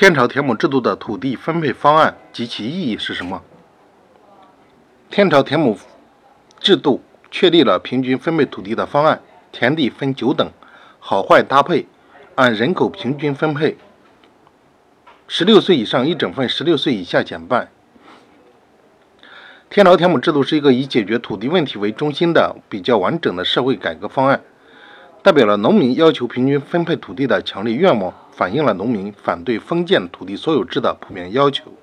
天朝田亩制度的土地分配方案及其意义是什么？天朝田亩制度确立了平均分配土地的方案，田地分九等，好坏搭配，按人口平均分配。十六岁以上一整份，十六岁以下减半。天朝田亩制度是一个以解决土地问题为中心的比较完整的社会改革方案，代表了农民要求平均分配土地的强烈愿望。反映了农民反对封建土地所有制的普遍要求。